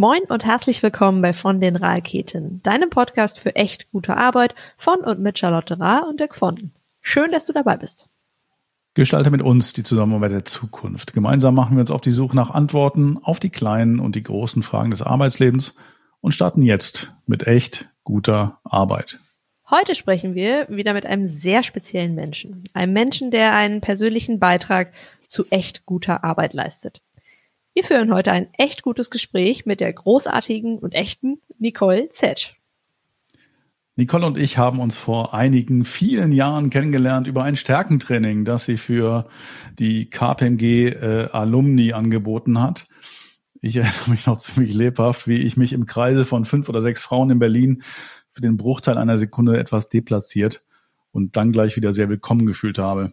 Moin und herzlich willkommen bei Von den Raketen, deinem Podcast für echt gute Arbeit von und mit Charlotte Rahr und Dirk Fonden. Schön, dass du dabei bist. Gestalte mit uns die Zusammenarbeit der Zukunft. Gemeinsam machen wir uns auf die Suche nach Antworten auf die kleinen und die großen Fragen des Arbeitslebens und starten jetzt mit echt guter Arbeit. Heute sprechen wir wieder mit einem sehr speziellen Menschen. Einem Menschen, der einen persönlichen Beitrag zu echt guter Arbeit leistet. Wir führen heute ein echt gutes Gespräch mit der großartigen und echten Nicole Zetsch. Nicole und ich haben uns vor einigen vielen Jahren kennengelernt über ein Stärkentraining, das sie für die KPMG äh, Alumni angeboten hat. Ich erinnere mich noch ziemlich lebhaft, wie ich mich im Kreise von fünf oder sechs Frauen in Berlin für den Bruchteil einer Sekunde etwas deplatziert und dann gleich wieder sehr willkommen gefühlt habe.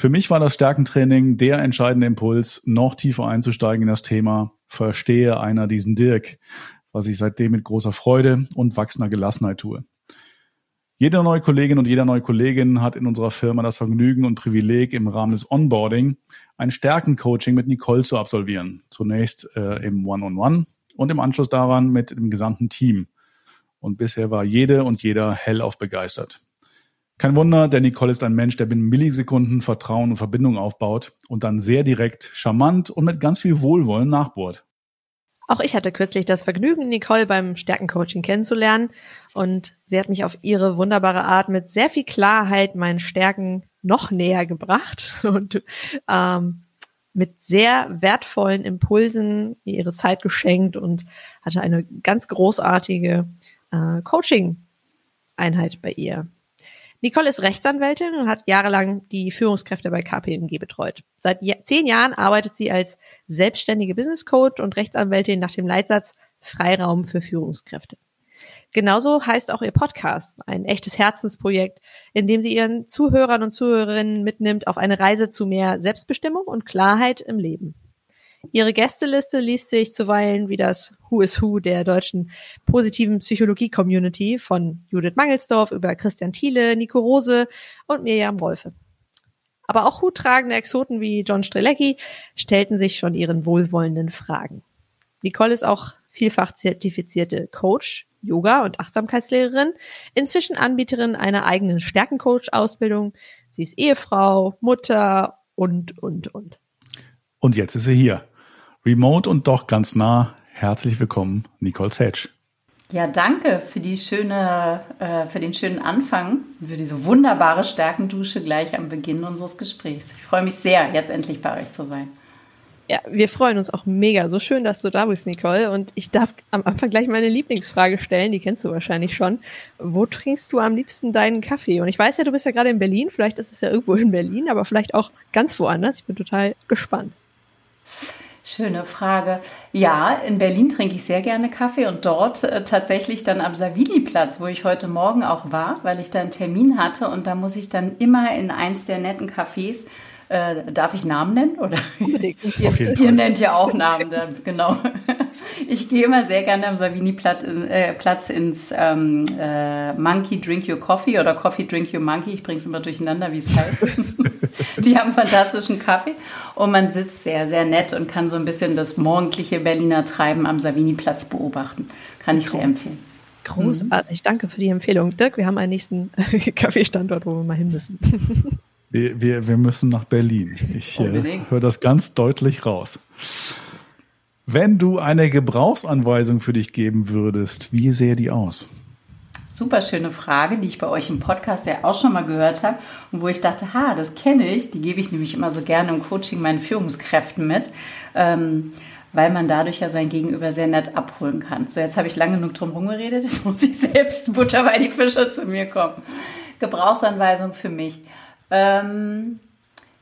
Für mich war das Stärkentraining der entscheidende Impuls, noch tiefer einzusteigen in das Thema Verstehe einer diesen Dirk, was ich seitdem mit großer Freude und wachsender Gelassenheit tue. Jede neue Kollegin und jeder neue Kollegin hat in unserer Firma das Vergnügen und Privileg, im Rahmen des Onboarding ein Stärkencoaching mit Nicole zu absolvieren. Zunächst äh, im One-on-One -on -One und im Anschluss daran mit dem gesamten Team. Und bisher war jede und jeder hellauf begeistert. Kein Wunder, denn Nicole ist ein Mensch, der binnen Millisekunden Vertrauen und Verbindung aufbaut und dann sehr direkt, charmant und mit ganz viel Wohlwollen nachbohrt. Auch ich hatte kürzlich das Vergnügen, Nicole beim Stärkencoaching kennenzulernen und sie hat mich auf ihre wunderbare Art mit sehr viel Klarheit meinen Stärken noch näher gebracht und ähm, mit sehr wertvollen Impulsen ihre Zeit geschenkt und hatte eine ganz großartige äh, Coaching-Einheit bei ihr. Nicole ist Rechtsanwältin und hat jahrelang die Führungskräfte bei KPMG betreut. Seit zehn Jahren arbeitet sie als selbstständige Business Coach und Rechtsanwältin nach dem Leitsatz Freiraum für Führungskräfte. Genauso heißt auch ihr Podcast, ein echtes Herzensprojekt, in dem sie ihren Zuhörern und Zuhörerinnen mitnimmt auf eine Reise zu mehr Selbstbestimmung und Klarheit im Leben. Ihre Gästeliste liest sich zuweilen wie das Who is Who der deutschen positiven Psychologie-Community von Judith Mangelsdorf über Christian Thiele, Nico Rose und Mirjam Wolfe. Aber auch huttragende Exoten wie John Strelecki stellten sich schon ihren wohlwollenden Fragen. Nicole ist auch vielfach zertifizierte Coach, Yoga- und Achtsamkeitslehrerin, inzwischen Anbieterin einer eigenen Stärkencoach-Ausbildung. Sie ist Ehefrau, Mutter und, und, und. Und jetzt ist sie hier. Remote und doch ganz nah. Herzlich willkommen, Nicole Sage. Ja, danke für die schöne, äh, für den schönen Anfang, für diese wunderbare Stärkendusche gleich am Beginn unseres Gesprächs. Ich freue mich sehr, jetzt endlich bei euch zu sein. Ja, wir freuen uns auch mega. So schön, dass du da bist, Nicole. Und ich darf am Anfang gleich meine Lieblingsfrage stellen. Die kennst du wahrscheinlich schon. Wo trinkst du am liebsten deinen Kaffee? Und ich weiß ja, du bist ja gerade in Berlin. Vielleicht ist es ja irgendwo in Berlin, aber vielleicht auch ganz woanders. Ich bin total gespannt. Schöne Frage. Ja, in Berlin trinke ich sehr gerne Kaffee und dort äh, tatsächlich dann am Savini-Platz, wo ich heute Morgen auch war, weil ich da einen Termin hatte und da muss ich dann immer in eins der netten Cafés äh, darf ich Namen nennen? Oder? ihr, ihr nennt ja auch Namen, da, genau. Ich gehe immer sehr gerne am Savini-Platz äh, Platz ins ähm, äh, Monkey Drink Your Coffee oder Coffee Drink Your Monkey. Ich bringe es immer durcheinander, wie es heißt. Die haben fantastischen Kaffee und man sitzt sehr, sehr nett und kann so ein bisschen das morgendliche Berliner Treiben am Savini-Platz beobachten. Kann ich sehr empfehlen. Großartig, danke für die Empfehlung. Dirk, wir haben einen nächsten Kaffeestandort, wo wir mal hin müssen. Wir, wir, wir müssen nach Berlin. Ich äh, höre das ganz deutlich raus. Wenn du eine Gebrauchsanweisung für dich geben würdest, wie sähe die aus? Super schöne Frage, die ich bei euch im Podcast ja auch schon mal gehört habe und wo ich dachte, ha, das kenne ich. Die gebe ich nämlich immer so gerne im Coaching meinen Führungskräften mit, ähm, weil man dadurch ja sein Gegenüber sehr nett abholen kann. So, jetzt habe ich lange genug drum rumgeredet, jetzt muss ich selbst Butter bei die Fische zu mir kommen. Gebrauchsanweisung für mich. Ähm,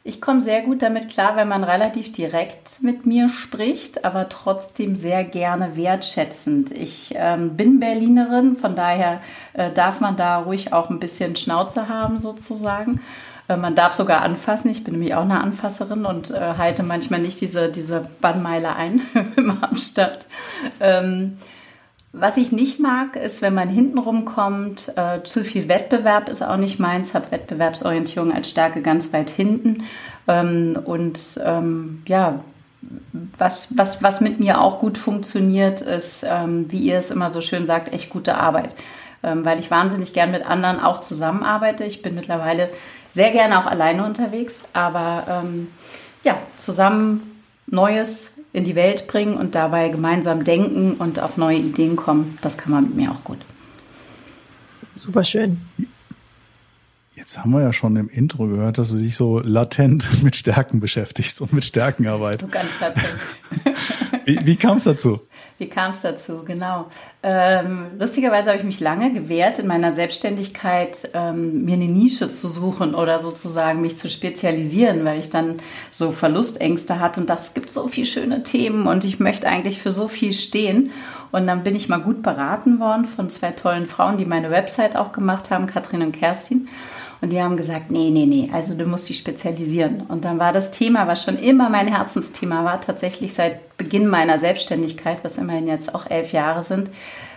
ich komme sehr gut damit klar, wenn man relativ direkt mit mir spricht, aber trotzdem sehr gerne wertschätzend. Ich ähm, bin Berlinerin, von daher äh, darf man da ruhig auch ein bisschen Schnauze haben sozusagen. Äh, man darf sogar anfassen. Ich bin nämlich auch eine Anfasserin und äh, halte manchmal nicht diese, diese Bannmeile ein im Abstand. Ähm, was ich nicht mag, ist, wenn man hintenrum kommt, äh, zu viel Wettbewerb ist auch nicht meins, habe Wettbewerbsorientierung als Stärke ganz weit hinten. Ähm, und ähm, ja, was, was, was mit mir auch gut funktioniert, ist, ähm, wie ihr es immer so schön sagt, echt gute Arbeit. Ähm, weil ich wahnsinnig gern mit anderen auch zusammenarbeite. Ich bin mittlerweile sehr gerne auch alleine unterwegs, aber ähm, ja, zusammen Neues in die Welt bringen und dabei gemeinsam denken und auf neue Ideen kommen, das kann man mit mir auch gut. Super schön. Jetzt haben wir ja schon im Intro gehört, dass du dich so latent mit Stärken beschäftigst und mit Stärkenarbeit. So ganz latent. wie wie kam es dazu? Wie kam es dazu? Genau. Ähm, lustigerweise habe ich mich lange gewehrt, in meiner Selbstständigkeit ähm, mir eine Nische zu suchen oder sozusagen mich zu spezialisieren, weil ich dann so Verlustängste hatte und dachte, es gibt so viele schöne Themen und ich möchte eigentlich für so viel stehen. Und dann bin ich mal gut beraten worden von zwei tollen Frauen, die meine Website auch gemacht haben, Katrin und Kerstin. Und die haben gesagt, nee, nee, nee, also du musst dich spezialisieren. Und dann war das Thema, was schon immer mein Herzensthema war, tatsächlich seit Beginn meiner Selbstständigkeit, was immerhin jetzt auch elf Jahre sind,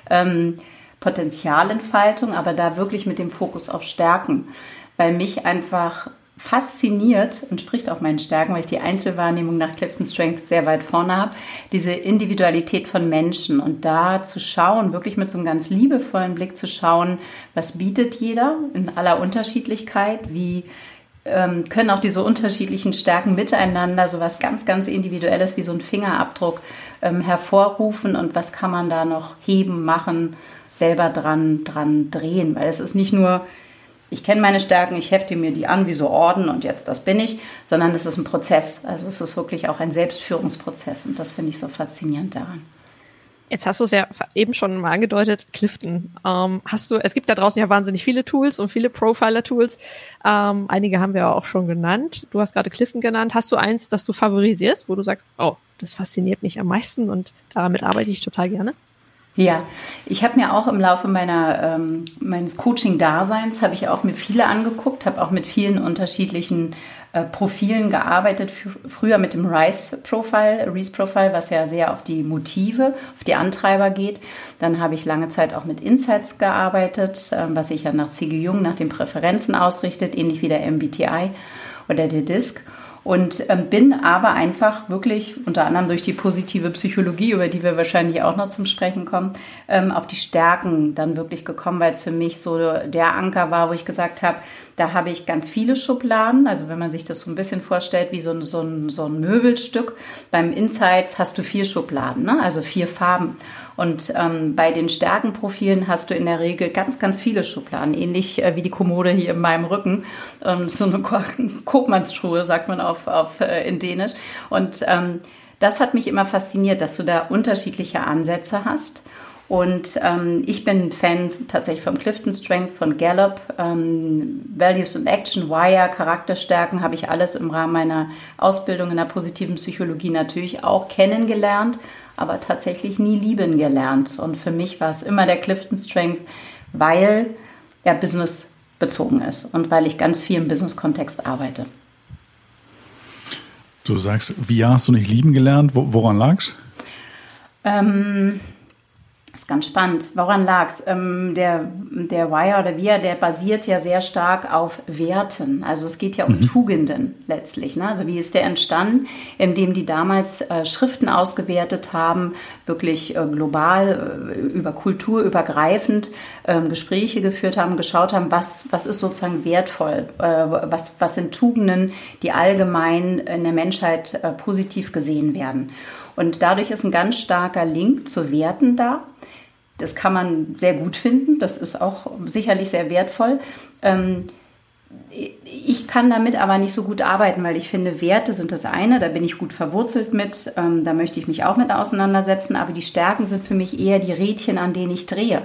ähm, Potenzialentfaltung, aber da wirklich mit dem Fokus auf Stärken, weil mich einfach fasziniert, entspricht auch meinen Stärken, weil ich die Einzelwahrnehmung nach Clifton Strength sehr weit vorne habe, diese Individualität von Menschen und da zu schauen, wirklich mit so einem ganz liebevollen Blick zu schauen, was bietet jeder in aller Unterschiedlichkeit, wie ähm, können auch diese unterschiedlichen Stärken miteinander so was ganz, ganz Individuelles wie so ein Fingerabdruck ähm, hervorrufen und was kann man da noch heben, machen, selber dran, dran drehen, weil es ist nicht nur ich kenne meine Stärken, ich hefte mir die an wie so Orden und jetzt das bin ich, sondern es ist ein Prozess. Also es ist wirklich auch ein Selbstführungsprozess und das finde ich so faszinierend daran. Jetzt hast du es ja eben schon mal angedeutet, Clifton. Ähm, hast du, es gibt da draußen ja wahnsinnig viele Tools und viele Profiler-Tools. Ähm, einige haben wir auch schon genannt. Du hast gerade Clifton genannt. Hast du eins, das du favorisierst, wo du sagst, oh, das fasziniert mich am meisten und damit arbeite ich total gerne? Ja, ich habe mir auch im Laufe meiner, ähm, meines Coaching-Daseins, habe ich auch mit viele angeguckt, habe auch mit vielen unterschiedlichen äh, Profilen gearbeitet. Früher mit dem Rice-Profile, Reese-Profile, was ja sehr auf die Motive, auf die Antreiber geht. Dann habe ich lange Zeit auch mit Insights gearbeitet, äh, was sich ja nach C.G. Jung, nach den Präferenzen ausrichtet, ähnlich wie der MBTI oder der DISC. Und ähm, bin aber einfach wirklich, unter anderem durch die positive Psychologie, über die wir wahrscheinlich auch noch zum Sprechen kommen, ähm, auf die Stärken dann wirklich gekommen, weil es für mich so der Anker war, wo ich gesagt habe, da habe ich ganz viele Schubladen. Also wenn man sich das so ein bisschen vorstellt wie so ein, so ein, so ein Möbelstück. Beim Insights hast du vier Schubladen, ne? also vier Farben. Und ähm, bei den Stärkenprofilen hast du in der Regel ganz, ganz viele Schubladen, ähnlich äh, wie die Kommode hier in meinem Rücken. Ähm, so eine Kopmannstruhe, sagt man auf, auf äh, in Dänisch. Und ähm, das hat mich immer fasziniert, dass du da unterschiedliche Ansätze hast. Und ähm, ich bin Fan tatsächlich vom Clifton Strength, von Gallup, ähm, Values and Action, Wire, Charakterstärken habe ich alles im Rahmen meiner Ausbildung in der positiven Psychologie natürlich auch kennengelernt aber tatsächlich nie lieben gelernt. Und für mich war es immer der Clifton Strength, weil er business bezogen ist und weil ich ganz viel im Business-Kontext arbeite. Du sagst, wie hast du nicht lieben gelernt? Woran lag's? Ähm, das ist ganz spannend. Woran lag es? Ähm, der, der Wire oder Wir, der basiert ja sehr stark auf Werten. Also es geht ja um mhm. Tugenden letztlich. Ne? Also wie ist der entstanden? Indem die damals äh, Schriften ausgewertet haben, wirklich äh, global, äh, über Kultur übergreifend ähm, Gespräche geführt haben, geschaut haben, was, was ist sozusagen wertvoll, äh, was, was sind Tugenden, die allgemein in der Menschheit äh, positiv gesehen werden. Und dadurch ist ein ganz starker Link zu Werten da. Das kann man sehr gut finden. Das ist auch sicherlich sehr wertvoll. Ähm, ich kann damit aber nicht so gut arbeiten, weil ich finde, Werte sind das eine, da bin ich gut verwurzelt mit, ähm, da möchte ich mich auch mit auseinandersetzen, aber die Stärken sind für mich eher die Rädchen, an denen ich drehe.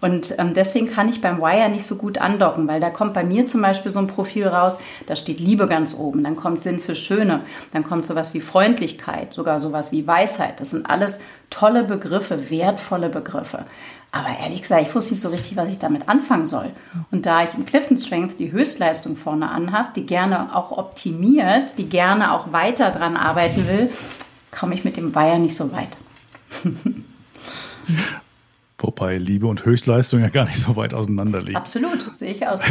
Und ähm, deswegen kann ich beim Wire nicht so gut andocken, weil da kommt bei mir zum Beispiel so ein Profil raus, da steht Liebe ganz oben, dann kommt Sinn für Schöne, dann kommt sowas wie Freundlichkeit, sogar sowas wie Weisheit. Das sind alles tolle Begriffe, wertvolle Begriffe. Aber ehrlich gesagt, ich wusste nicht so richtig, was ich damit anfangen soll. Und da ich in Clifton Strength die Höchstleistung vorne anhabe, die gerne auch optimiert, die gerne auch weiter dran arbeiten will, komme ich mit dem Wire nicht so weit. Wobei Liebe und Höchstleistung ja gar nicht so weit auseinander liegen. Absolut, sehe ich auch so.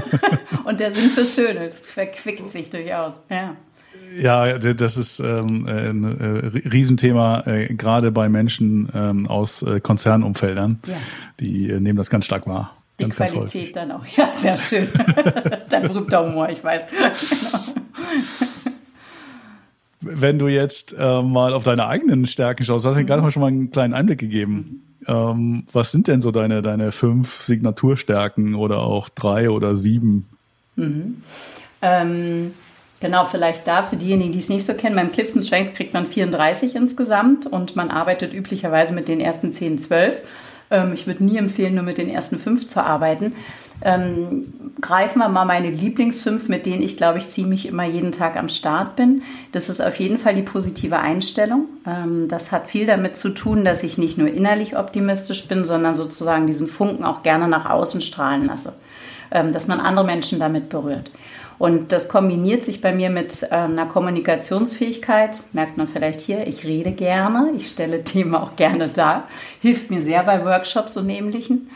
und der Sinn fürs Schöne, das verquickt sich durchaus. Ja. Ja, das ist ähm, ein äh, Riesenthema, äh, gerade bei Menschen ähm, aus äh, Konzernumfeldern. Ja. Die äh, nehmen das ganz stark wahr. Die ganz, Qualität ganz dann auch. Ja, sehr schön. Dein berühmter Humor, ich weiß. genau. Wenn du jetzt äh, mal auf deine eigenen Stärken schaust, hast du mhm. gerade mal schon mal einen kleinen Einblick gegeben. Ähm, was sind denn so deine, deine fünf Signaturstärken oder auch drei oder sieben? Mhm. Ähm, genau, vielleicht da für diejenigen, die es nicht so kennen, beim Clifton Strength kriegt man 34 insgesamt und man arbeitet üblicherweise mit den ersten 10, 12. Ähm, ich würde nie empfehlen, nur mit den ersten fünf zu arbeiten. Ähm, greifen wir mal meine Lieblingsfünf, mit denen ich, glaube ich, ziemlich immer jeden Tag am Start bin. Das ist auf jeden Fall die positive Einstellung. Ähm, das hat viel damit zu tun, dass ich nicht nur innerlich optimistisch bin, sondern sozusagen diesen Funken auch gerne nach außen strahlen lasse. Ähm, dass man andere Menschen damit berührt. Und das kombiniert sich bei mir mit äh, einer Kommunikationsfähigkeit. Merkt man vielleicht hier, ich rede gerne, ich stelle Themen auch gerne dar. Hilft mir sehr bei Workshops und Ähnlichen.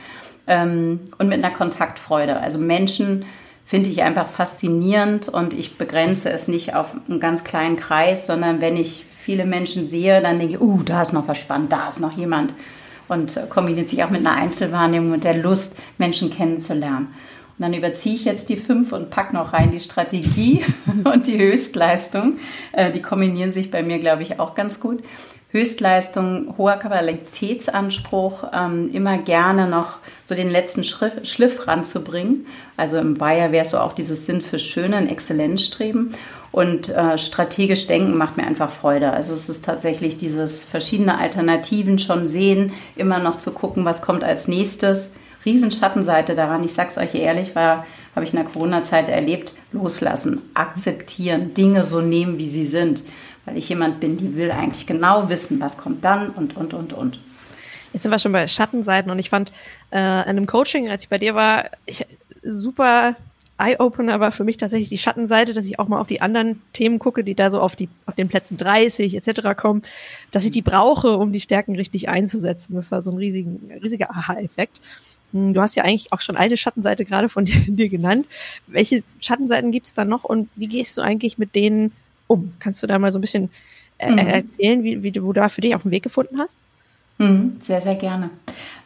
Ähm, und mit einer Kontaktfreude. Also Menschen finde ich einfach faszinierend und ich begrenze es nicht auf einen ganz kleinen Kreis, sondern wenn ich viele Menschen sehe, dann denke ich, uh, da ist noch was spannend, da ist noch jemand. Und äh, kombiniert sich auch mit einer Einzelwahrnehmung und der Lust, Menschen kennenzulernen. Und dann überziehe ich jetzt die fünf und packe noch rein die Strategie und die Höchstleistung. Äh, die kombinieren sich bei mir, glaube ich, auch ganz gut. Höchstleistung, hoher Qualitätsanspruch, ähm, immer gerne noch so den letzten Schliff ranzubringen. Also im Bayer wäre so auch dieses Sinn für Schöne, ein Exzellenzstreben. Und äh, strategisch denken macht mir einfach Freude. Also es ist tatsächlich dieses verschiedene Alternativen schon sehen, immer noch zu gucken, was kommt als nächstes Riesenschattenseite daran, ich sag's euch ehrlich, war, habe ich in der Corona-Zeit erlebt, loslassen, akzeptieren, Dinge so nehmen, wie sie sind. Weil ich jemand bin, die will eigentlich genau wissen, was kommt dann und, und, und, und. Jetzt sind wir schon bei Schattenseiten und ich fand äh, in einem Coaching, als ich bei dir war, ich, super Eye-Opener war für mich tatsächlich die Schattenseite, dass ich auch mal auf die anderen Themen gucke, die da so auf, die, auf den Plätzen 30 etc. kommen, dass ich die brauche, um die Stärken richtig einzusetzen. Das war so ein riesigen, riesiger Aha-Effekt. Hm, du hast ja eigentlich auch schon eine Schattenseite gerade von dir, dir genannt. Welche Schattenseiten gibt es da noch und wie gehst du eigentlich mit denen um? Kannst du da mal so ein bisschen äh, mhm. erzählen, wie, wie du da für dich auch einen Weg gefunden hast? Mhm, sehr, sehr gerne.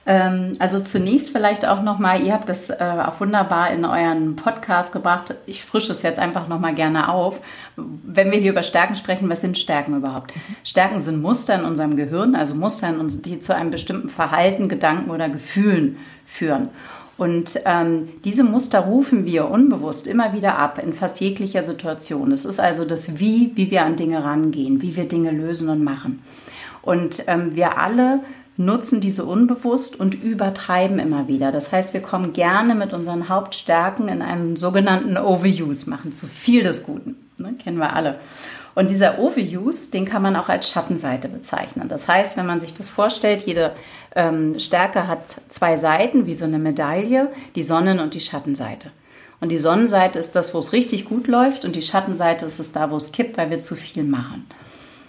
Ähm, also zunächst vielleicht auch nochmal, ihr habt das äh, auch wunderbar in euren Podcast gebracht. Ich frische es jetzt einfach nochmal gerne auf. Wenn wir hier über Stärken sprechen, was sind Stärken überhaupt? Stärken sind Muster in unserem Gehirn, also Muster, die zu einem bestimmten Verhalten, Gedanken oder Gefühlen führen. Und ähm, diese Muster rufen wir unbewusst immer wieder ab in fast jeglicher Situation. Es ist also das Wie, wie wir an Dinge rangehen, wie wir Dinge lösen und machen. Und ähm, wir alle nutzen diese unbewusst und übertreiben immer wieder. Das heißt, wir kommen gerne mit unseren Hauptstärken in einen sogenannten Overuse, machen zu viel des Guten. Ne? Kennen wir alle. Und dieser Overuse, den kann man auch als Schattenseite bezeichnen. Das heißt, wenn man sich das vorstellt, jede ähm, Stärke hat zwei Seiten, wie so eine Medaille, die Sonnen- und die Schattenseite. Und die Sonnenseite ist das, wo es richtig gut läuft und die Schattenseite ist es da, wo es kippt, weil wir zu viel machen.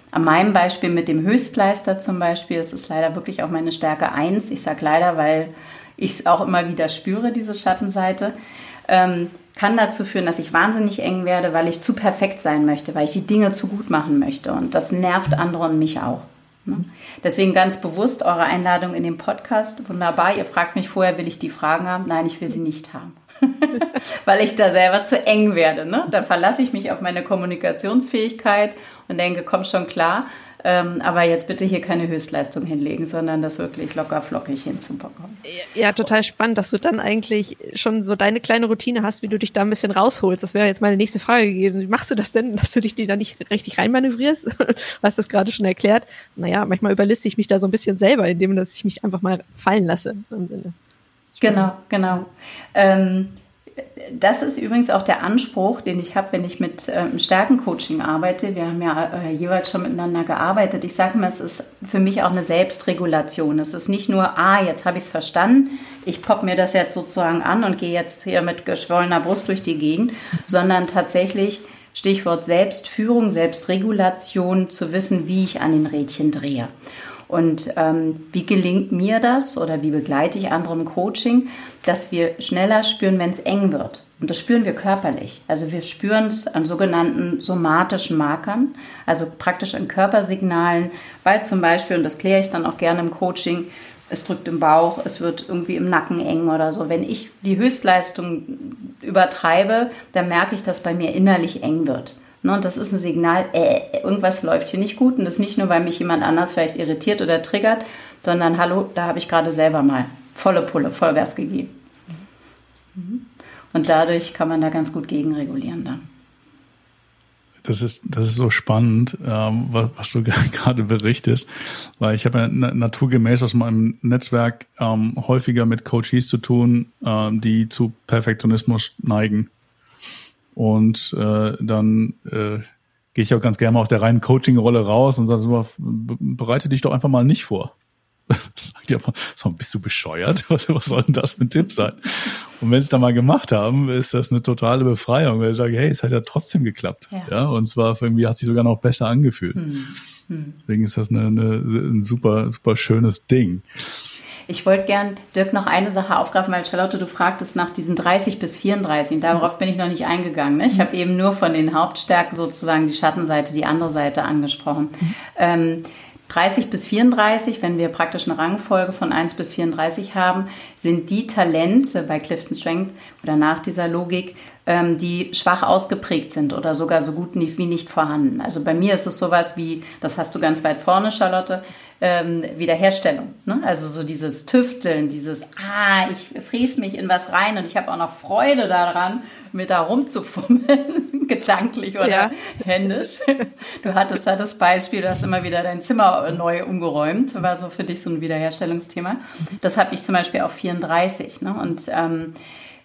An meinem Beispiel mit dem Höchstleister zum Beispiel, das ist leider wirklich auch meine Stärke 1. Ich sage leider, weil ich es auch immer wieder spüre, diese Schattenseite. Ähm, kann dazu führen, dass ich wahnsinnig eng werde, weil ich zu perfekt sein möchte, weil ich die Dinge zu gut machen möchte. Und das nervt andere und mich auch. Ne? Deswegen ganz bewusst eure Einladung in den Podcast. Wunderbar. Ihr fragt mich vorher, will ich die Fragen haben? Nein, ich will sie nicht haben. weil ich da selber zu eng werde. Ne? Da verlasse ich mich auf meine Kommunikationsfähigkeit und denke, komm schon klar. Ähm, aber jetzt bitte hier keine Höchstleistung hinlegen, sondern das wirklich locker flockig hinzubekommen. Ja, total spannend, dass du dann eigentlich schon so deine kleine Routine hast, wie du dich da ein bisschen rausholst. Das wäre jetzt meine nächste Frage gewesen. Wie machst du das denn, dass du dich da nicht richtig reinmanövrierst? Du hast das gerade schon erklärt. Naja, manchmal überliste ich mich da so ein bisschen selber, indem dass ich mich einfach mal fallen lasse. Genau, genau. Ähm, das ist übrigens auch der Anspruch, den ich habe, wenn ich mit ähm, Stärkencoaching arbeite. Wir haben ja äh, jeweils schon miteinander gearbeitet. Ich sage mal, es ist für mich auch eine Selbstregulation. Es ist nicht nur, ah, jetzt habe ich es verstanden, ich popp mir das jetzt sozusagen an und gehe jetzt hier mit geschwollener Brust durch die Gegend, sondern tatsächlich Stichwort Selbstführung, Selbstregulation, zu wissen, wie ich an den Rädchen drehe. Und ähm, wie gelingt mir das oder wie begleite ich andere im Coaching, dass wir schneller spüren, wenn es eng wird. Und das spüren wir körperlich. Also wir spüren es an sogenannten somatischen Markern, also praktisch an Körpersignalen, weil zum Beispiel, und das kläre ich dann auch gerne im Coaching, es drückt im Bauch, es wird irgendwie im Nacken eng oder so. Wenn ich die Höchstleistung übertreibe, dann merke ich, dass bei mir innerlich eng wird. Ne, und das ist ein Signal, äh, irgendwas läuft hier nicht gut. Und das nicht nur, weil mich jemand anders vielleicht irritiert oder triggert, sondern hallo, da habe ich gerade selber mal volle Pulle, Vollgas gegeben. Und dadurch kann man da ganz gut gegenregulieren dann. Das ist, das ist so spannend, ähm, was, was, du gerade berichtest, weil ich habe ja naturgemäß aus meinem Netzwerk ähm, häufiger mit Coaches zu tun, ähm, die zu Perfektionismus neigen. Und äh, dann äh, gehe ich auch ganz gerne mal aus der reinen Coaching-Rolle raus und sage so, bereite dich doch einfach mal nicht vor. Sagt ja, so, bist du bescheuert? Was, was soll denn das für ein Tipp sein? Und wenn sie es dann mal gemacht haben, ist das eine totale Befreiung, weil ich sage, hey, es hat ja trotzdem geklappt. Ja. ja und zwar irgendwie hat sich sogar noch besser angefühlt. Hm. Hm. Deswegen ist das eine, eine, ein super, super schönes Ding. Ich wollte gern, Dirk, noch eine Sache aufgreifen, weil Charlotte, du fragtest nach diesen 30 bis 34. Und darauf bin ich noch nicht eingegangen. Ne? Ich habe eben nur von den Hauptstärken sozusagen die Schattenseite, die andere Seite angesprochen. Ähm, 30 bis 34, wenn wir praktisch eine Rangfolge von 1 bis 34 haben, sind die Talente bei Clifton Strength oder nach dieser Logik, ähm, die schwach ausgeprägt sind oder sogar so gut wie nicht vorhanden. Also bei mir ist es sowas wie, das hast du ganz weit vorne, Charlotte, ähm, Wiederherstellung. Ne? Also so dieses Tüfteln, dieses, ah, ich fräse mich in was rein und ich habe auch noch Freude daran, mit da rumzufummeln, gedanklich oder ja. händisch. Du hattest da das Beispiel, du hast immer wieder dein Zimmer neu umgeräumt, war so für dich so ein Wiederherstellungsthema. Das habe ich zum Beispiel auf 34. Ne? Und ähm,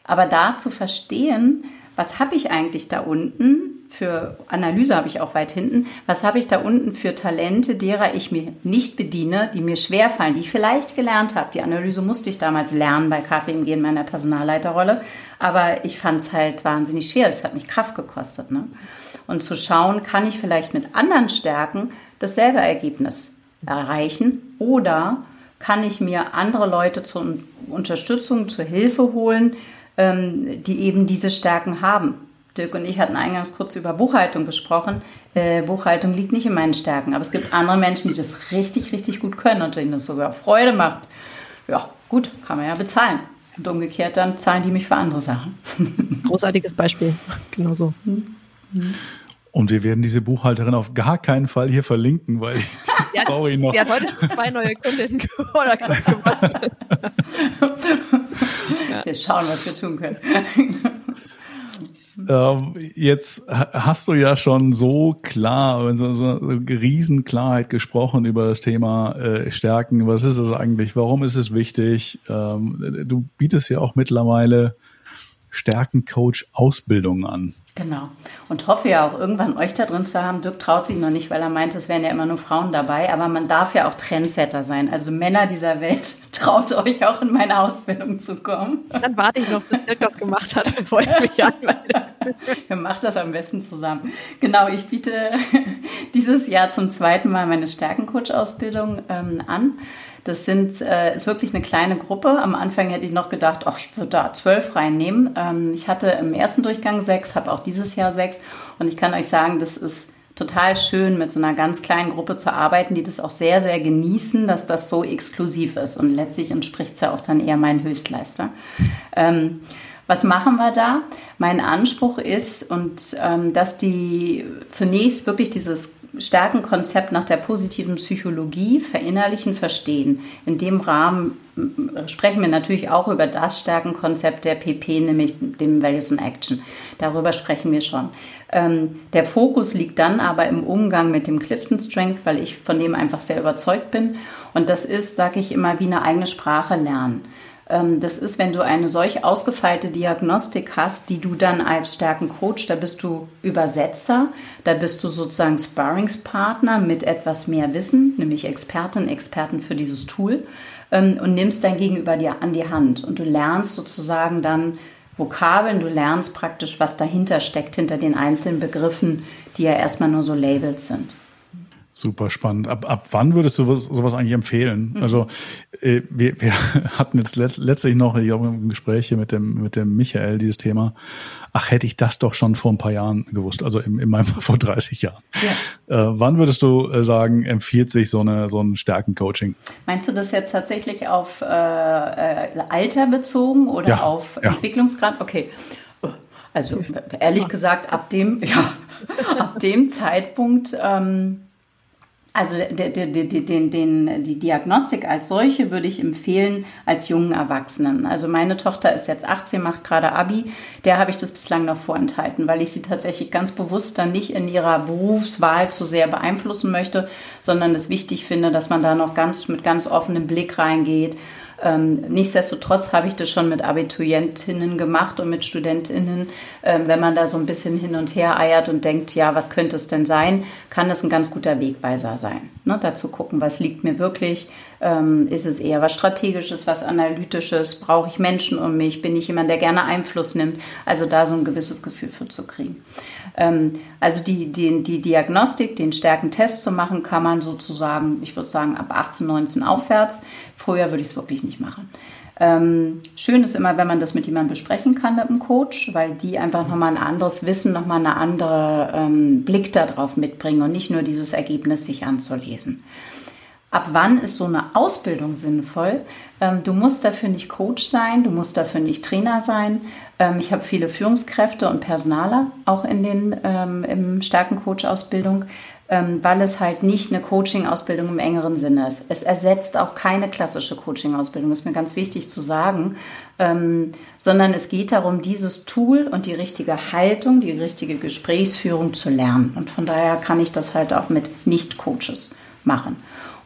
aber da zu verstehen, was habe ich eigentlich da unten? Für Analyse habe ich auch weit hinten. Was habe ich da unten für Talente, derer ich mir nicht bediene, die mir schwerfallen, die ich vielleicht gelernt habe? Die Analyse musste ich damals lernen bei KPMG in meiner Personalleiterrolle. Aber ich fand es halt wahnsinnig schwer. Es hat mich Kraft gekostet. Ne? Und zu schauen, kann ich vielleicht mit anderen Stärken dasselbe Ergebnis erreichen oder kann ich mir andere Leute zur Unterstützung, zur Hilfe holen, ähm, die eben diese Stärken haben. Dirk und ich hatten eingangs kurz über Buchhaltung gesprochen. Äh, Buchhaltung liegt nicht in meinen Stärken, aber es gibt andere Menschen, die das richtig, richtig gut können und denen das sogar Freude macht. Ja, gut, kann man ja bezahlen. Und umgekehrt dann zahlen die mich für andere Sachen. Großartiges Beispiel, genau so. Mhm. Und wir werden diese Buchhalterin auf gar keinen Fall hier verlinken, weil die brauche ich noch. Die hat heute schon zwei neue Kundinnen Wir schauen, was wir tun können. Ähm, jetzt hast du ja schon so klar, so, so Riesenklarheit gesprochen über das Thema äh, Stärken. Was ist es eigentlich? Warum ist es wichtig? Ähm, du bietest ja auch mittlerweile Stärkencoach-Ausbildung an. Genau. Und hoffe ja auch irgendwann euch da drin zu haben. Dirk traut sich noch nicht, weil er meint, es wären ja immer nur Frauen dabei. Aber man darf ja auch Trendsetter sein. Also Männer dieser Welt, traut euch auch in meine Ausbildung zu kommen. Dann warte ich noch, bis Dirk das gemacht hat, bevor ich mich anmelde. Wir machen das am besten zusammen. Genau, ich biete dieses Jahr zum zweiten Mal meine Stärkencoach-Ausbildung ähm, an. Das sind, äh, ist wirklich eine kleine Gruppe. Am Anfang hätte ich noch gedacht, ach, ich würde da zwölf reinnehmen. Ähm, ich hatte im ersten Durchgang sechs, habe auch dieses Jahr sechs. Und ich kann euch sagen, das ist total schön, mit so einer ganz kleinen Gruppe zu arbeiten, die das auch sehr, sehr genießen, dass das so exklusiv ist. Und letztlich entspricht es ja auch dann eher meinen Höchstleister. Ähm, was machen wir da? Mein Anspruch ist, und ähm, dass die zunächst wirklich dieses Stärkenkonzept nach der positiven Psychologie verinnerlichen, verstehen. In dem Rahmen äh, sprechen wir natürlich auch über das Stärkenkonzept der PP, nämlich dem Values in Action. Darüber sprechen wir schon. Ähm, der Fokus liegt dann aber im Umgang mit dem Clifton Strength, weil ich von dem einfach sehr überzeugt bin. Und das ist, sage ich immer, wie eine eigene Sprache lernen. Ähm, das ist, wenn du eine solch ausgefeilte Diagnostik hast, die du dann als Stärkencoach, da bist du Übersetzer, da bist du sozusagen Sparringspartner mit etwas mehr Wissen, nämlich Expertin, Experten für dieses Tool ähm, und nimmst dein Gegenüber dir an die Hand und du lernst sozusagen dann Vokabeln, du lernst praktisch, was dahinter steckt, hinter den einzelnen Begriffen, die ja erstmal nur so Labels sind. Super spannend. Ab, ab wann würdest du sowas, sowas eigentlich empfehlen? Mhm. Also äh, wir, wir hatten jetzt let, letztlich noch ich auch im Gespräch hier mit dem, mit dem Michael dieses Thema. Ach, hätte ich das doch schon vor ein paar Jahren gewusst, also in, in meinem Fall vor 30 Jahren. Ja. Äh, wann würdest du äh, sagen, empfiehlt sich so, eine, so ein Stärkencoaching? Meinst du das jetzt tatsächlich auf äh, äh Alter bezogen oder ja. auf ja. Entwicklungsgrad? Okay. Also ehrlich gesagt, ab dem, ja, ab dem Zeitpunkt ähm, also de, de, de, den, den, die Diagnostik als solche würde ich empfehlen als jungen Erwachsenen. Also meine Tochter ist jetzt 18, macht gerade Abi. Der habe ich das bislang noch vorenthalten, weil ich sie tatsächlich ganz bewusst dann nicht in ihrer Berufswahl zu sehr beeinflussen möchte, sondern es wichtig finde, dass man da noch ganz mit ganz offenem Blick reingeht ähm, nichtsdestotrotz habe ich das schon mit Abiturientinnen gemacht und mit Studentinnen. Ähm, wenn man da so ein bisschen hin und her eiert und denkt, ja, was könnte es denn sein, kann das ein ganz guter Wegweiser sein. Ne? Dazu gucken, was liegt mir wirklich, ähm, ist es eher was Strategisches, was Analytisches? Brauche ich Menschen um mich? Bin ich jemand, der gerne Einfluss nimmt? Also da so ein gewisses Gefühl für zu kriegen. Ähm, also die, die, die Diagnostik, den Stärkentest zu machen, kann man sozusagen, ich würde sagen, ab 18, 19 aufwärts. Früher würde ich es wirklich nicht machen. Ähm, schön ist immer, wenn man das mit jemandem besprechen kann, mit einem Coach, weil die einfach nochmal ein anderes Wissen, nochmal einen anderen ähm, Blick darauf mitbringen und nicht nur dieses Ergebnis sich anzulesen. Ab wann ist so eine Ausbildung sinnvoll? Ähm, du musst dafür nicht Coach sein, du musst dafür nicht Trainer sein. Ähm, ich habe viele Führungskräfte und Personaler auch in den ähm, im Stärkencoach-Ausbildung, ähm, weil es halt nicht eine Coaching-Ausbildung im engeren Sinne ist. Es ersetzt auch keine klassische Coaching-Ausbildung, ist mir ganz wichtig zu sagen, sondern es geht darum, dieses Tool und die richtige Haltung, die richtige Gesprächsführung zu lernen. Und von daher kann ich das halt auch mit Nicht-Coaches machen.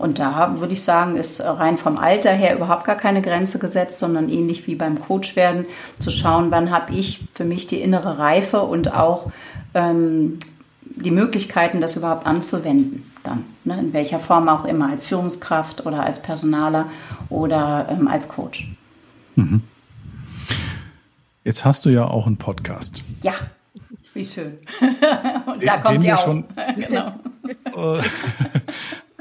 Und da würde ich sagen, ist rein vom Alter her überhaupt gar keine Grenze gesetzt, sondern ähnlich wie beim Coach werden, zu schauen, wann habe ich für mich die innere Reife und auch ähm, die Möglichkeiten, das überhaupt anzuwenden. Dann, ne, in welcher Form auch immer, als Führungskraft oder als Personaler oder ähm, als Coach. Mhm. Jetzt hast du ja auch einen Podcast. Ja, wie schön. Und da kommt ihr auch. Schon, genau.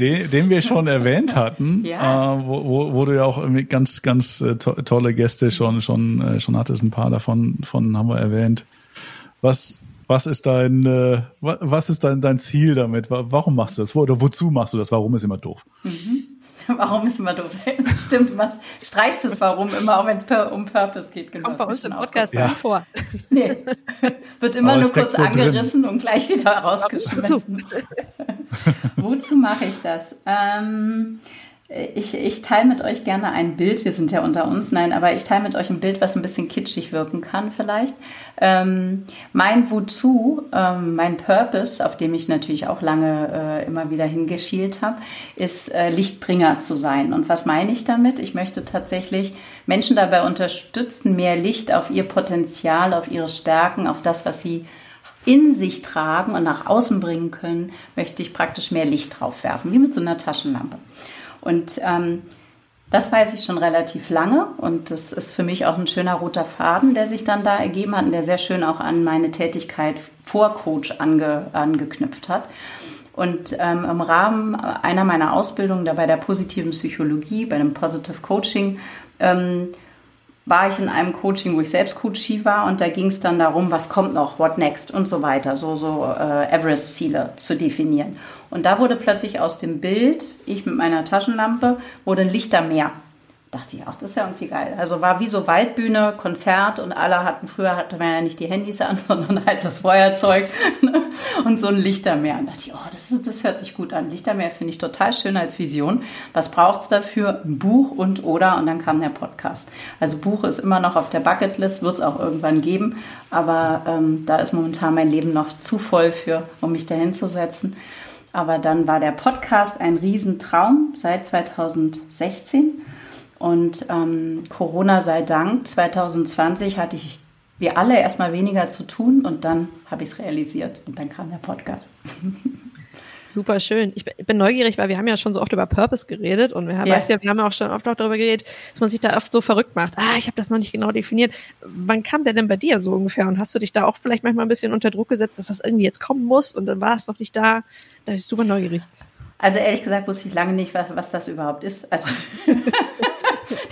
den, den wir schon erwähnt hatten, ja. äh, wo, wo, wo, du ja auch ganz, ganz äh, to tolle Gäste schon, schon, äh, schon hattest. Ein paar davon von haben wir erwähnt. Was, was ist dein, äh, was ist dein, dein Ziel damit? Warum machst du das? Oder wozu machst du das? Warum ist immer doof? Mhm. Warum ist immer doof? Stimmt, was streichst es warum immer, auch wenn es um Purpose geht. Genau, Kommt bei uns im Podcast ja. vor. Nee, wird immer Aber nur kurz so angerissen drin. und gleich wieder rausgeschmissen. Wozu mache ich das? Ähm, ich, ich teile mit euch gerne ein Bild. Wir sind ja unter uns, nein, aber ich teile mit euch ein Bild, was ein bisschen kitschig wirken kann, vielleicht. Ähm, mein Wozu, ähm, mein Purpose, auf dem ich natürlich auch lange äh, immer wieder hingeschielt habe, ist äh, Lichtbringer zu sein. Und was meine ich damit? Ich möchte tatsächlich Menschen dabei unterstützen, mehr Licht auf ihr Potenzial, auf ihre Stärken, auf das, was sie in sich tragen und nach außen bringen können, möchte ich praktisch mehr Licht drauf werfen, wie mit so einer Taschenlampe. Und ähm, das weiß ich schon relativ lange und das ist für mich auch ein schöner roter Faden, der sich dann da ergeben hat und der sehr schön auch an meine Tätigkeit vor Coach ange, angeknüpft hat. Und ähm, im Rahmen einer meiner Ausbildungen, da bei der positiven Psychologie, bei dem Positive Coaching, ähm, war ich in einem Coaching, wo ich selbst Coachie war und da ging es dann darum, was kommt noch, what next und so weiter, so, so äh, Everest-Ziele zu definieren. Und da wurde plötzlich aus dem Bild, ich mit meiner Taschenlampe, wurde ein Lichtermeer dachte ich, ach, das ist ja irgendwie geil. Also war wie so Waldbühne, Konzert und alle hatten, früher hatten wir ja nicht die Handys an, sondern halt das Feuerzeug ne? und so ein Lichtermeer. Und dachte ich, oh, das, ist, das hört sich gut an. Lichtermeer finde ich total schön als Vision. Was braucht es dafür? Ein Buch und oder und dann kam der Podcast. Also Buch ist immer noch auf der Bucketlist, wird es auch irgendwann geben, aber ähm, da ist momentan mein Leben noch zu voll für, um mich dahin zu setzen. Aber dann war der Podcast ein Riesentraum seit 2016 und ähm, Corona sei Dank, 2020 hatte ich, wir alle erstmal weniger zu tun und dann habe ich es realisiert und dann kam der Podcast. Super schön. Ich bin neugierig, weil wir haben ja schon so oft über Purpose geredet und wir, ja. weißt ja, wir haben ja auch schon oft auch darüber geredet, dass man sich da oft so verrückt macht. Ah, ich habe das noch nicht genau definiert. Wann kam der denn bei dir so ungefähr? Und hast du dich da auch vielleicht manchmal ein bisschen unter Druck gesetzt, dass das irgendwie jetzt kommen muss und dann war es noch nicht da? Da bin ich super neugierig. Also ehrlich gesagt wusste ich lange nicht, was, was das überhaupt ist. Also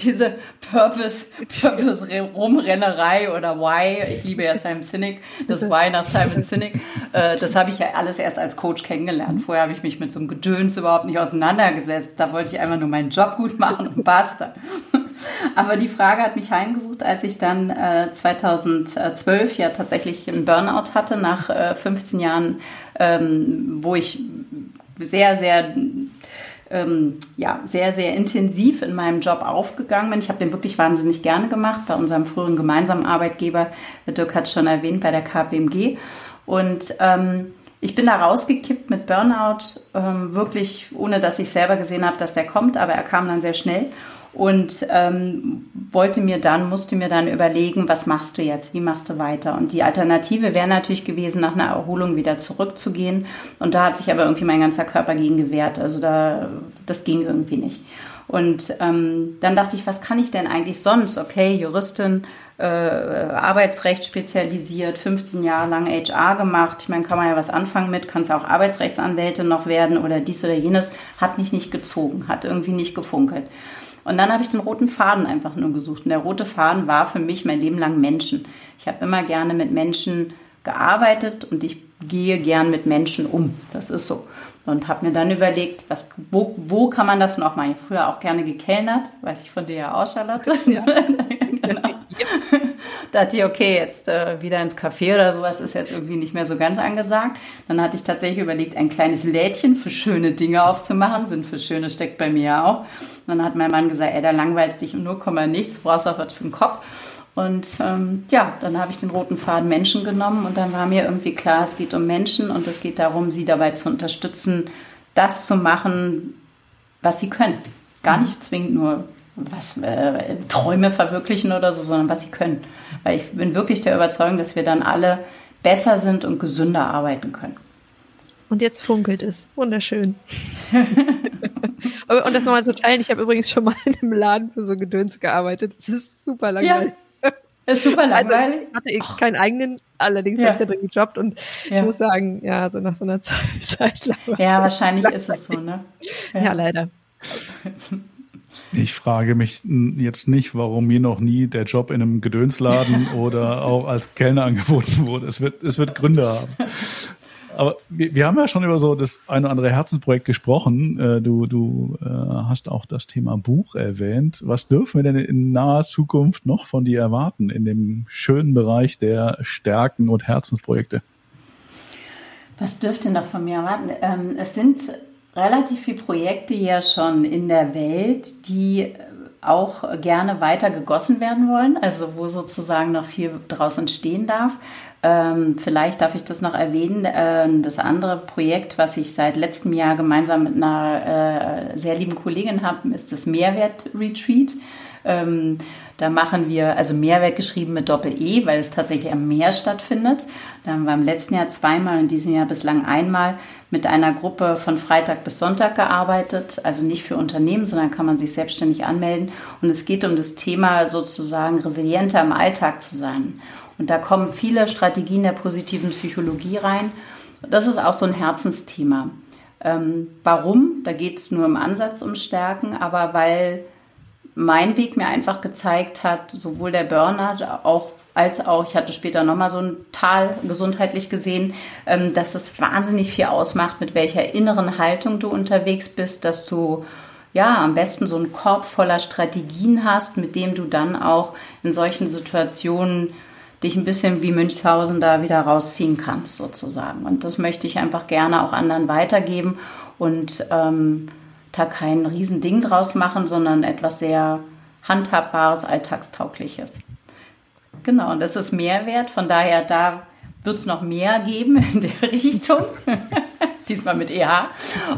diese Purpose, Purpose Rumrennerei oder Why. Ich liebe ja Simon Sinek, das Why nach Simon Sinek. Äh, das habe ich ja alles erst als Coach kennengelernt. Vorher habe ich mich mit so einem Gedöns überhaupt nicht auseinandergesetzt. Da wollte ich einfach nur meinen Job gut machen und basta. Aber die Frage hat mich heimgesucht, als ich dann äh, 2012 ja tatsächlich einen Burnout hatte, nach äh, 15 Jahren, ähm, wo ich sehr, sehr ähm, ja, sehr, sehr intensiv in meinem Job aufgegangen bin. Ich habe den wirklich wahnsinnig gerne gemacht bei unserem früheren gemeinsamen Arbeitgeber. Dirk hat schon erwähnt, bei der KPMG. Und ähm, ich bin da rausgekippt mit Burnout, ähm, wirklich ohne dass ich selber gesehen habe, dass der kommt, aber er kam dann sehr schnell und ähm, wollte mir dann, musste mir dann überlegen, was machst du jetzt, wie machst du weiter? Und die Alternative wäre natürlich gewesen, nach einer Erholung wieder zurückzugehen. Und da hat sich aber irgendwie mein ganzer Körper gegen gewehrt. Also da, das ging irgendwie nicht. Und ähm, dann dachte ich, was kann ich denn eigentlich sonst? Okay, Juristin, äh, Arbeitsrecht spezialisiert, 15 Jahre lang HR gemacht. Ich meine, kann man ja was anfangen mit, kannst auch Arbeitsrechtsanwältin noch werden oder dies oder jenes. Hat mich nicht gezogen, hat irgendwie nicht gefunkelt. Und dann habe ich den roten Faden einfach nur gesucht. Und der rote Faden war für mich mein Leben lang Menschen. Ich habe immer gerne mit Menschen gearbeitet und ich gehe gern mit Menschen um. Das ist so. Und habe mir dann überlegt, was, wo, wo kann man das noch machen? Ich habe früher auch gerne gekellnert, weiß ich von dir ja auch, Charlotte. Ja. genau. da dachte ich, okay, jetzt äh, wieder ins Café oder sowas ist jetzt irgendwie nicht mehr so ganz angesagt. Dann hatte ich tatsächlich überlegt, ein kleines Lädchen für schöne Dinge aufzumachen. Sind für schöne steckt bei mir ja auch. Und dann hat mein Mann gesagt, ey, da langweilst dich nur Komma nichts, brauchst auch was für den Kopf. Und ähm, ja, dann habe ich den roten Faden Menschen genommen und dann war mir irgendwie klar, es geht um Menschen und es geht darum, sie dabei zu unterstützen, das zu machen, was sie können. Gar nicht zwingend nur was äh, Träume verwirklichen oder so, sondern was sie können. Weil ich bin wirklich der Überzeugung, dass wir dann alle besser sind und gesünder arbeiten können. Und jetzt funkelt es. Wunderschön. und das nochmal zu teilen, ich habe übrigens schon mal in einem Laden für so Gedöns gearbeitet. Das ist super langweilig. Ja, ist super also, langweilig. Also ich hatte keinen eigenen, allerdings ja. habe ich da drin gejobbt und ja. ich muss sagen, ja, so nach so einer Zeit lang. Ja, wahrscheinlich ist es so, ne? Ja, ja leider. Ich frage mich jetzt nicht, warum mir noch nie der Job in einem Gedönsladen oder auch als Kellner angeboten wurde. Es wird, es wird Gründe haben. Aber wir, wir haben ja schon über so das eine oder andere Herzensprojekt gesprochen. Äh, du, du äh, hast auch das Thema Buch erwähnt. Was dürfen wir denn in naher Zukunft noch von dir erwarten in dem schönen Bereich der Stärken und Herzensprojekte? Was dürfte noch von mir erwarten? Ähm, es sind relativ viele Projekte ja schon in der Welt, die auch gerne weiter gegossen werden wollen, also wo sozusagen noch viel draus entstehen darf. Ähm, vielleicht darf ich das noch erwähnen. Äh, das andere Projekt, was ich seit letztem Jahr gemeinsam mit einer äh, sehr lieben Kollegin habe, ist das Mehrwert Retreat. Ähm, da machen wir also Mehrwert geschrieben mit Doppel-E, weil es tatsächlich am Meer stattfindet. Da haben wir im letzten Jahr zweimal, in diesem Jahr bislang einmal mit einer Gruppe von Freitag bis Sonntag gearbeitet, also nicht für Unternehmen, sondern kann man sich selbstständig anmelden. Und es geht um das Thema sozusagen resilienter im Alltag zu sein. Und da kommen viele Strategien der positiven Psychologie rein. Das ist auch so ein Herzensthema. Ähm, warum? Da geht es nur im Ansatz um Stärken, aber weil mein Weg mir einfach gezeigt hat, sowohl der Burnout auch als auch, ich hatte später nochmal so ein Tal gesundheitlich gesehen, ähm, dass das wahnsinnig viel ausmacht, mit welcher inneren Haltung du unterwegs bist, dass du ja am besten so einen Korb voller Strategien hast, mit dem du dann auch in solchen Situationen dich ein bisschen wie Münchhausen da wieder rausziehen kannst, sozusagen. Und das möchte ich einfach gerne auch anderen weitergeben und ähm, da kein Riesending draus machen, sondern etwas sehr handhabbares, alltagstaugliches. Genau, und das ist Mehrwert. Von daher, da wird es noch mehr geben in der Richtung. Diesmal mit EH.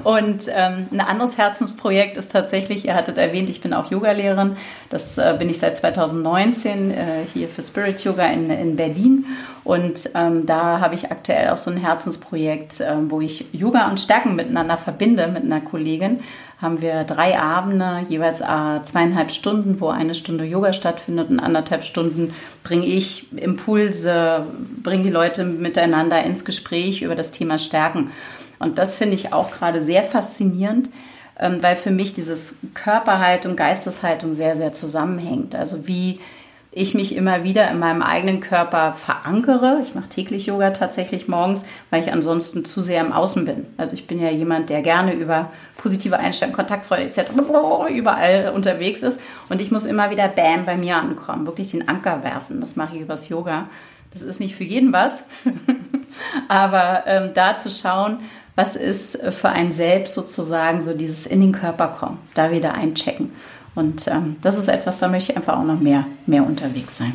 Und ähm, ein anderes Herzensprojekt ist tatsächlich, ihr hattet erwähnt, ich bin auch Yogalehrerin. Das äh, bin ich seit 2019 äh, hier für Spirit Yoga in, in Berlin. Und ähm, da habe ich aktuell auch so ein Herzensprojekt, äh, wo ich Yoga und Stärken miteinander verbinde mit einer Kollegin haben wir drei Abende, jeweils äh, zweieinhalb Stunden, wo eine Stunde Yoga stattfindet und anderthalb Stunden bringe ich Impulse, bringe die Leute miteinander ins Gespräch über das Thema Stärken. Und das finde ich auch gerade sehr faszinierend, ähm, weil für mich dieses Körperhaltung, Geisteshaltung sehr, sehr zusammenhängt. Also wie ich mich immer wieder in meinem eigenen Körper verankere. Ich mache täglich Yoga tatsächlich morgens, weil ich ansonsten zu sehr im Außen bin. Also ich bin ja jemand, der gerne über positive Einstellung, Kontaktfreude etc. überall unterwegs ist. Und ich muss immer wieder Bam bei mir ankommen, wirklich den Anker werfen. Das mache ich übers Yoga. Das ist nicht für jeden was, aber ähm, da zu schauen, was ist für einen selbst sozusagen so dieses in den Körper kommen, da wieder einchecken. Und ähm, das ist etwas, da möchte ich einfach auch noch mehr, mehr unterwegs sein.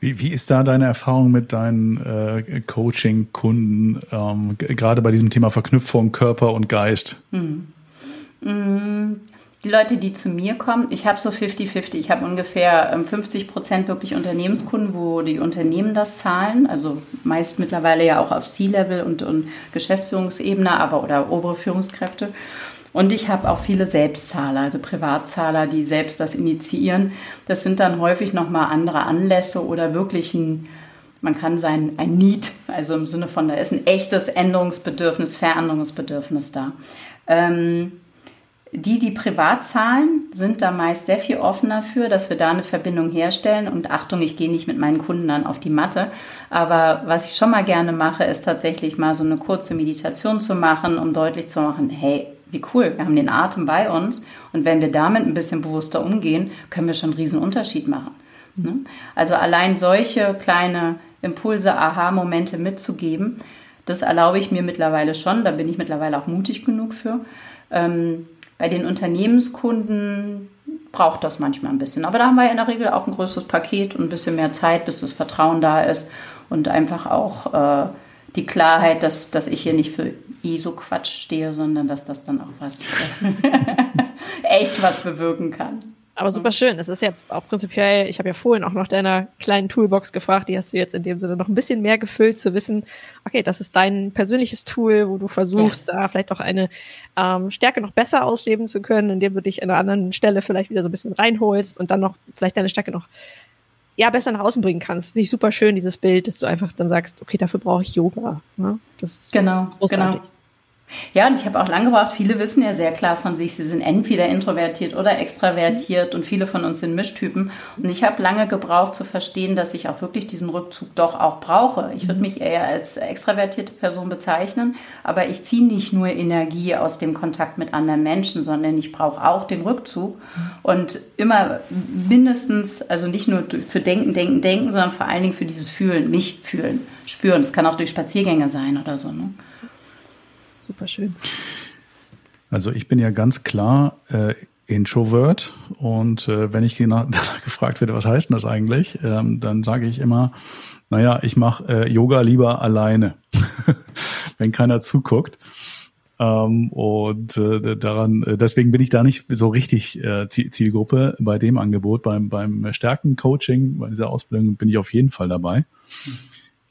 Wie, wie ist da deine Erfahrung mit deinen äh, Coaching-Kunden, ähm, gerade bei diesem Thema Verknüpfung Körper und Geist? Hm. Hm. Die Leute, die zu mir kommen, ich habe so 50-50. Ich habe ungefähr 50 ähm, Prozent wirklich Unternehmenskunden, wo die Unternehmen das zahlen. Also meist mittlerweile ja auch auf C-Level und, und Geschäftsführungsebene, aber oder obere Führungskräfte. Und ich habe auch viele Selbstzahler, also Privatzahler, die selbst das initiieren. Das sind dann häufig nochmal andere Anlässe oder wirklich ein, man kann sein, ein Need, also im Sinne von, da ist ein echtes Änderungsbedürfnis, Veränderungsbedürfnis da. Ähm, die, die privat zahlen, sind da meist sehr viel offener für, dass wir da eine Verbindung herstellen. Und Achtung, ich gehe nicht mit meinen Kunden dann auf die Matte. Aber was ich schon mal gerne mache, ist tatsächlich mal so eine kurze Meditation zu machen, um deutlich zu machen, hey, wie cool, wir haben den Atem bei uns und wenn wir damit ein bisschen bewusster umgehen, können wir schon einen riesen Unterschied machen. Ne? Also allein solche kleine Impulse, Aha-Momente mitzugeben, das erlaube ich mir mittlerweile schon, da bin ich mittlerweile auch mutig genug für. Ähm, bei den Unternehmenskunden braucht das manchmal ein bisschen, aber da haben wir in der Regel auch ein größeres Paket und ein bisschen mehr Zeit, bis das Vertrauen da ist und einfach auch äh, die Klarheit, dass, dass ich hier nicht für eh so Quatsch stehe, sondern dass das dann auch was echt was bewirken kann. Aber super schön. Es ist ja auch prinzipiell, ich habe ja vorhin auch noch deiner kleinen Toolbox gefragt, die hast du jetzt in dem Sinne noch ein bisschen mehr gefüllt, zu wissen, okay, das ist dein persönliches Tool, wo du versuchst, ja. da vielleicht auch eine ähm, Stärke noch besser ausleben zu können, indem du dich an einer anderen Stelle vielleicht wieder so ein bisschen reinholst und dann noch vielleicht deine Stärke noch ja besser nach außen bringen kannst. Finde ich super schön, dieses Bild, dass du einfach dann sagst, okay, dafür brauche ich Yoga. Ne? Das ist genau, großartig. genau. Ja, und ich habe auch lange gebraucht, viele wissen ja sehr klar von sich, sie sind entweder introvertiert oder extravertiert und viele von uns sind Mischtypen. Und ich habe lange gebraucht zu verstehen, dass ich auch wirklich diesen Rückzug doch auch brauche. Ich würde mhm. mich eher als extravertierte Person bezeichnen, aber ich ziehe nicht nur Energie aus dem Kontakt mit anderen Menschen, sondern ich brauche auch den Rückzug und immer mindestens, also nicht nur für Denken, Denken, Denken, sondern vor allen Dingen für dieses Fühlen, mich fühlen, spüren. Das kann auch durch Spaziergänge sein oder so. Ne? Super schön. Also ich bin ja ganz klar äh, Introvert und äh, wenn ich danach gefragt werde, was heißt denn das eigentlich, ähm, dann sage ich immer, naja, ich mache äh, Yoga lieber alleine, wenn keiner zuguckt. Ähm, und äh, daran, äh, deswegen bin ich da nicht so richtig äh, Zielgruppe bei dem Angebot. Beim, beim Stärken-Coaching, bei dieser Ausbildung bin ich auf jeden Fall dabei. Mhm.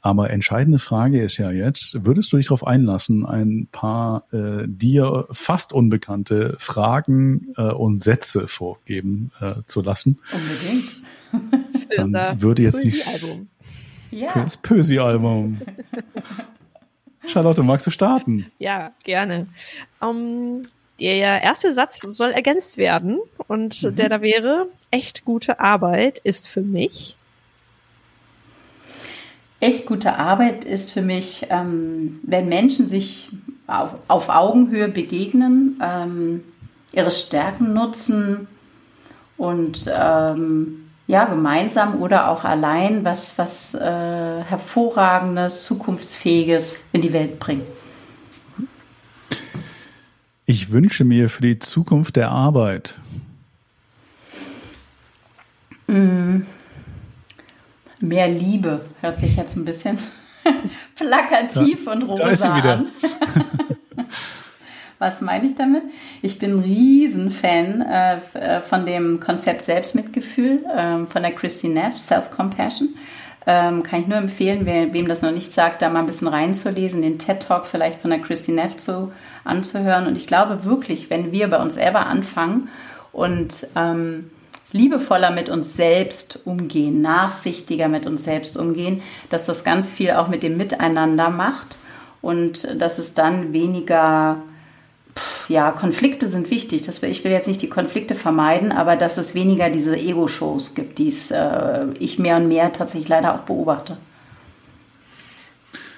Aber entscheidende Frage ist ja jetzt, würdest du dich darauf einlassen, ein paar äh, dir fast unbekannte Fragen äh, und Sätze vorgeben äh, zu lassen? Unbedingt. Dann Dann würde jetzt die Album. Ja. Für das Pösi-Album. Charlotte, magst du starten? Ja, gerne. Um, der erste Satz soll ergänzt werden und mhm. der da wäre, echt gute Arbeit ist für mich echt gute Arbeit ist für mich, ähm, wenn Menschen sich auf, auf Augenhöhe begegnen, ähm, ihre Stärken nutzen und ähm, ja, gemeinsam oder auch allein was, was äh, hervorragendes, zukunftsfähiges in die Welt bringen. Ich wünsche mir für die Zukunft der Arbeit. Mm Mehr Liebe hört sich jetzt ein bisschen plakativ da, und rosa an. Was meine ich damit? Ich bin ein Riesenfan äh, äh, von dem Konzept Selbstmitgefühl äh, von der Christine Neff, Self-Compassion. Ähm, kann ich nur empfehlen, wer, wem das noch nicht sagt, da mal ein bisschen reinzulesen, den TED-Talk vielleicht von der Christine Neff zu, anzuhören. Und ich glaube wirklich, wenn wir bei uns selber anfangen und ähm, liebevoller mit uns selbst umgehen, nachsichtiger mit uns selbst umgehen, dass das ganz viel auch mit dem Miteinander macht und dass es dann weniger ja, Konflikte sind wichtig. Das, ich will jetzt nicht die Konflikte vermeiden, aber dass es weniger diese Ego-Shows gibt, die äh, ich mehr und mehr tatsächlich leider auch beobachte.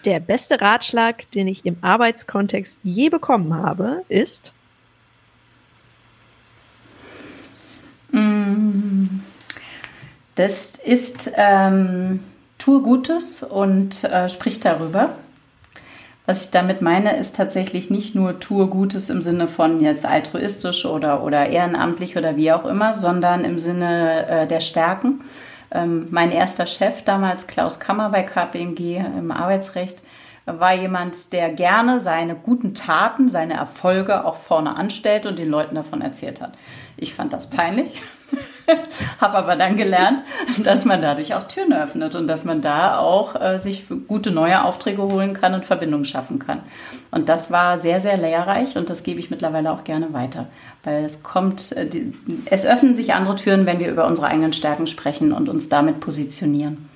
Der beste Ratschlag, den ich im Arbeitskontext je bekommen habe, ist? Das ist, ähm, tue Gutes und äh, sprich darüber. Was ich damit meine, ist tatsächlich nicht nur tue Gutes im Sinne von jetzt altruistisch oder, oder ehrenamtlich oder wie auch immer, sondern im Sinne äh, der Stärken. Ähm, mein erster Chef damals, Klaus Kammer bei KPMG im Arbeitsrecht, war jemand, der gerne seine guten Taten, seine Erfolge auch vorne anstellt und den Leuten davon erzählt hat. Ich fand das peinlich Habe aber dann gelernt, dass man dadurch auch Türen öffnet und dass man da auch äh, sich gute neue Aufträge holen kann und Verbindungen schaffen kann. Und das war sehr, sehr lehrreich und das gebe ich mittlerweile auch gerne weiter. Weil es kommt, äh, die, es öffnen sich andere Türen, wenn wir über unsere eigenen Stärken sprechen und uns damit positionieren.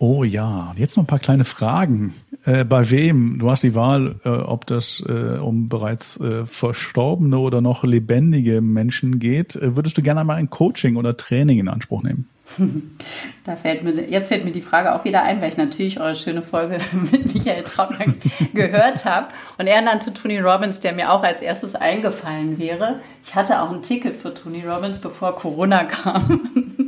Oh ja, jetzt noch ein paar kleine Fragen. Äh, bei wem? Du hast die Wahl, äh, ob das äh, um bereits äh, verstorbene oder noch lebendige Menschen geht. Äh, würdest du gerne einmal ein Coaching oder Training in Anspruch nehmen? Da fällt mir, jetzt fällt mir die Frage auch wieder ein, weil ich natürlich eure schöne Folge mit Michael Trautmann gehört habe. Und er nannte Tony Robbins, der mir auch als erstes eingefallen wäre. Ich hatte auch ein Ticket für Tony Robbins, bevor Corona kam.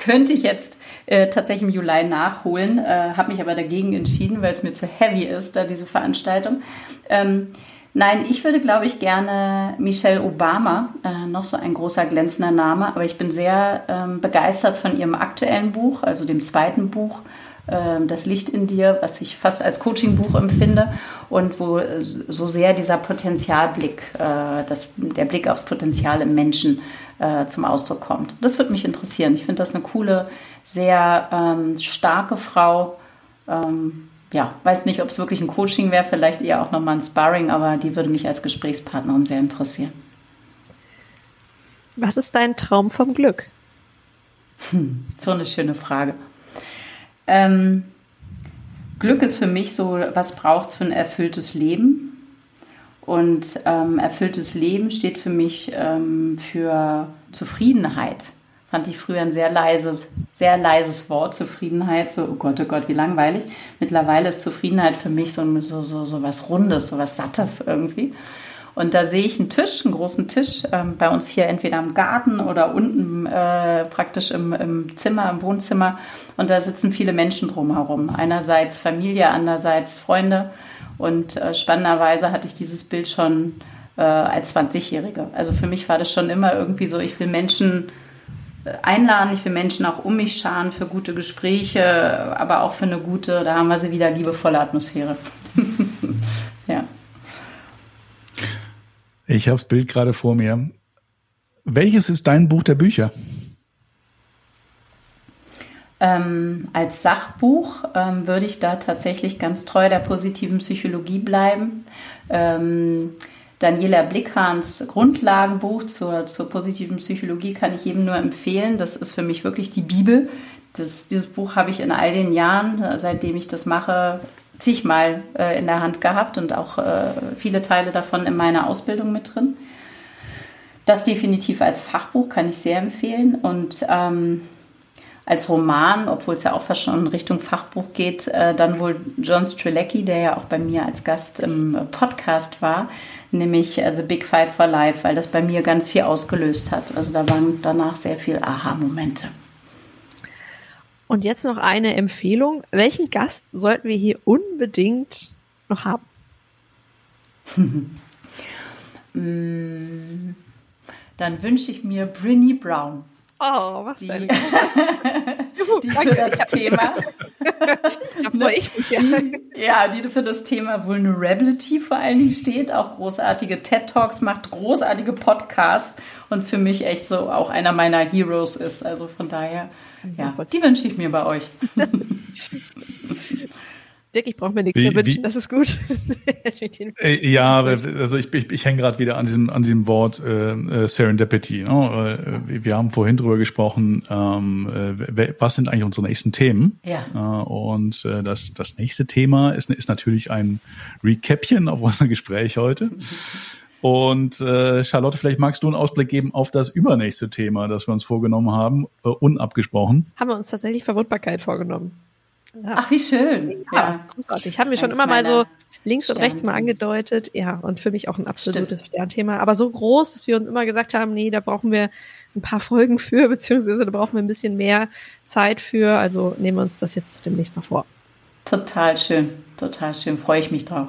Könnte ich jetzt äh, tatsächlich im Juli nachholen, äh, habe mich aber dagegen entschieden, weil es mir zu heavy ist, da diese Veranstaltung. Ähm, Nein, ich würde, glaube ich, gerne Michelle Obama, äh, noch so ein großer glänzender Name, aber ich bin sehr ähm, begeistert von ihrem aktuellen Buch, also dem zweiten Buch, äh, Das Licht in dir, was ich fast als Coaching-Buch empfinde und wo äh, so sehr dieser Potenzialblick, äh, das, der Blick aufs Potenzial im Menschen äh, zum Ausdruck kommt. Das würde mich interessieren. Ich finde das eine coole, sehr ähm, starke Frau. Ähm, ja, weiß nicht, ob es wirklich ein Coaching wäre, vielleicht eher auch nochmal ein Sparring, aber die würde mich als Gesprächspartnerin sehr interessieren. Was ist dein Traum vom Glück? Hm, so eine schöne Frage. Ähm, Glück ist für mich so, was braucht es für ein erfülltes Leben? Und ähm, erfülltes Leben steht für mich ähm, für Zufriedenheit. Fand ich früher ein sehr leises, sehr leises Wort, Zufriedenheit. So, oh Gott, oh Gott, wie langweilig. Mittlerweile ist Zufriedenheit für mich so, so, so, so was Rundes, so was Sattes irgendwie. Und da sehe ich einen Tisch, einen großen Tisch, ähm, bei uns hier entweder im Garten oder unten äh, praktisch im, im, Zimmer, im Wohnzimmer. Und da sitzen viele Menschen drumherum. Einerseits Familie, andererseits Freunde. Und äh, spannenderweise hatte ich dieses Bild schon äh, als 20-Jährige. Also für mich war das schon immer irgendwie so, ich will Menschen äh, einladen, ich will Menschen auch um mich scharen für gute Gespräche, aber auch für eine gute, da haben wir sie wieder, liebevolle Atmosphäre. ja. Ich habe das Bild gerade vor mir. Welches ist dein Buch der Bücher? Ähm, als Sachbuch ähm, würde ich da tatsächlich ganz treu der positiven Psychologie bleiben. Ähm, Daniela Blickhahns Grundlagenbuch zur, zur positiven Psychologie kann ich jedem nur empfehlen. Das ist für mich wirklich die Bibel. Das, dieses Buch habe ich in all den Jahren, seitdem ich das mache, zigmal äh, in der Hand gehabt und auch äh, viele Teile davon in meiner Ausbildung mit drin. Das definitiv als Fachbuch kann ich sehr empfehlen. Und ähm, als Roman, obwohl es ja auch fast schon in Richtung Fachbuch geht, äh, dann wohl John Strelecki, der ja auch bei mir als Gast im Podcast war, nämlich äh, The Big Five for Life, weil das bei mir ganz viel ausgelöst hat. Also da waren danach sehr viele Aha-Momente. Und jetzt noch eine Empfehlung. Welchen Gast sollten wir hier unbedingt noch haben? Mm, dann wünsche ich mir Brinny Brown. Oh, was die, die für das Thema. da freue ich mich ja. Die, ja, die für das Thema Vulnerability vor allen Dingen steht, auch großartige TED Talks macht, großartige Podcasts und für mich echt so auch einer meiner Heroes ist. Also von daher, ja, die wünsche ich mir bei euch. Dick, ich brauche mir nichts mehr wünschen, das ist gut. äh, ja, also ich, ich, ich hänge gerade wieder an diesem, an diesem Wort äh, äh Serendipity. Ne? Äh, wir haben vorhin drüber gesprochen, ähm, äh, was sind eigentlich unsere nächsten Themen? Ja. Und äh, das, das nächste Thema ist, ist natürlich ein Recapchen auf unser Gespräch heute. Und äh, Charlotte, vielleicht magst du einen Ausblick geben auf das übernächste Thema, das wir uns vorgenommen haben, äh, unabgesprochen. Haben wir uns tatsächlich Verwundbarkeit vorgenommen. Ja. Ach, wie schön. Ja, ja. großartig. Haben wir schon immer mal so links und rechts mal angedeutet. Ja, und für mich auch ein absolutes Stimmt. Sternthema. Aber so groß, dass wir uns immer gesagt haben, nee, da brauchen wir ein paar Folgen für, beziehungsweise da brauchen wir ein bisschen mehr Zeit für. Also nehmen wir uns das jetzt demnächst mal vor. Total schön, total schön. Freue ich mich drauf.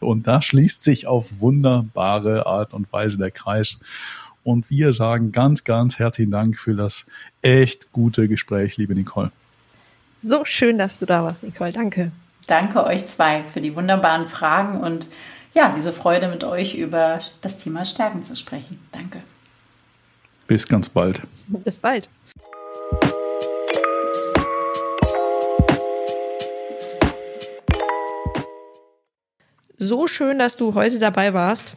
Und da schließt sich auf wunderbare Art und Weise der Kreis. Und wir sagen ganz, ganz herzlichen Dank für das echt gute Gespräch, liebe Nicole. So schön, dass du da warst, Nicole. Danke. Danke euch zwei für die wunderbaren Fragen und ja, diese Freude mit euch über das Thema Stärken zu sprechen. Danke. Bis ganz bald. Bis bald. So schön, dass du heute dabei warst.